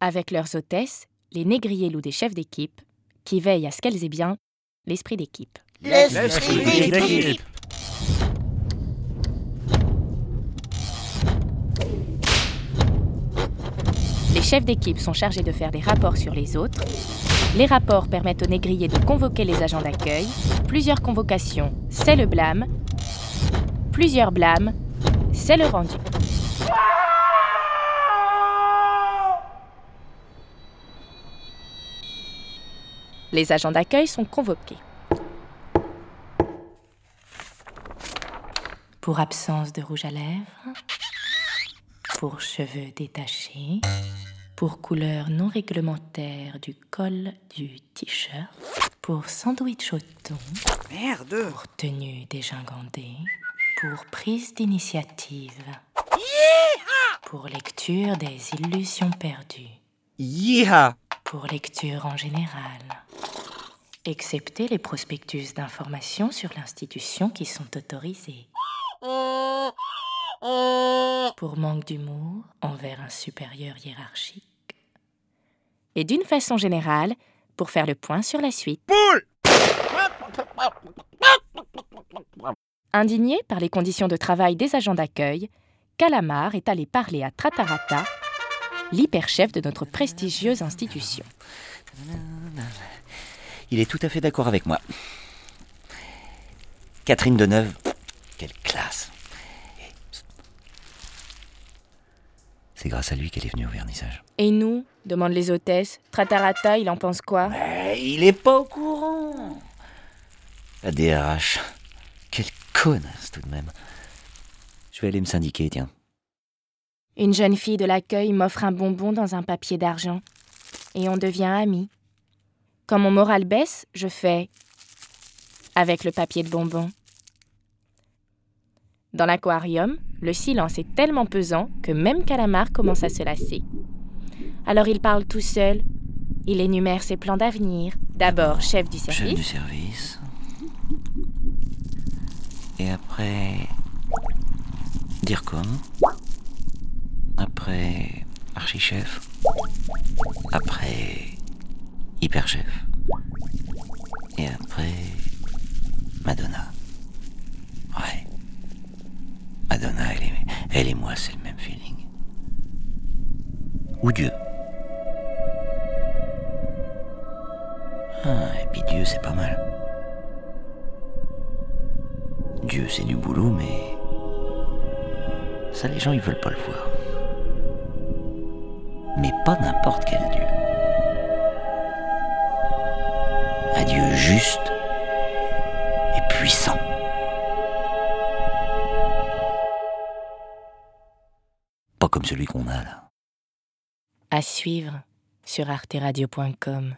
avec leurs hôtesses, les négriers loups des chefs d'équipe, qui veillent à ce qu'elles aient bien l'esprit d'équipe. L'esprit d'équipe. Les chefs d'équipe sont chargés de faire des rapports sur les autres. Les rapports permettent aux négriers de convoquer les agents d'accueil. Plusieurs convocations, c'est le blâme. Plusieurs blâmes, c'est le rendu. Les agents d'accueil sont convoqués. Pour absence de rouge à lèvres, pour cheveux détachés, pour couleur non réglementaire du col du t-shirt, pour sandwich au thon, Merde. pour tenue dégingandée, pour prise d'initiative, pour lecture des illusions perdues, Yeeha. Pour lecture en général, excepté les prospectus d'information sur l'institution qui sont autorisés. Pour manque d'humour envers un supérieur hiérarchique. Et d'une façon générale, pour faire le point sur la suite. Poule. Indigné par les conditions de travail des agents d'accueil, Calamar est allé parler à Tratarata, l'hyperchef de notre prestigieuse institution. Il est tout à fait d'accord avec moi. Catherine Deneuve, quelle classe. C'est grâce à lui qu'elle est venue au vernissage. Et nous demandent les hôtesses. Tratarata, il en pense quoi? Il est pas au courant. La DRH. Quelle connasse tout de même. Je vais aller me syndiquer, tiens. Une jeune fille de l'accueil m'offre un bonbon dans un papier d'argent. Et on devient amis. Quand mon moral baisse, je fais avec le papier de bonbon. Dans l'aquarium, le silence est tellement pesant que même Calamar commence à se lasser. Alors il parle tout seul. Il énumère ses plans d'avenir. D'abord chef du Chef service, du service. Et après. DIRCOM. Après. Archichef. Après. Hyperchef. Et après. Madonna. Ouais. Madonna, elle, est, elle et moi, c'est le même feeling. Ou Dieu. Ah, et puis Dieu, c'est pas mal. Dieu, c'est du boulot, mais. Ça, les gens, ils veulent pas le voir. Mais pas n'importe quel Dieu. Un Dieu juste et puissant. Pas comme celui qu'on a là. à suivre sur arteradio.com.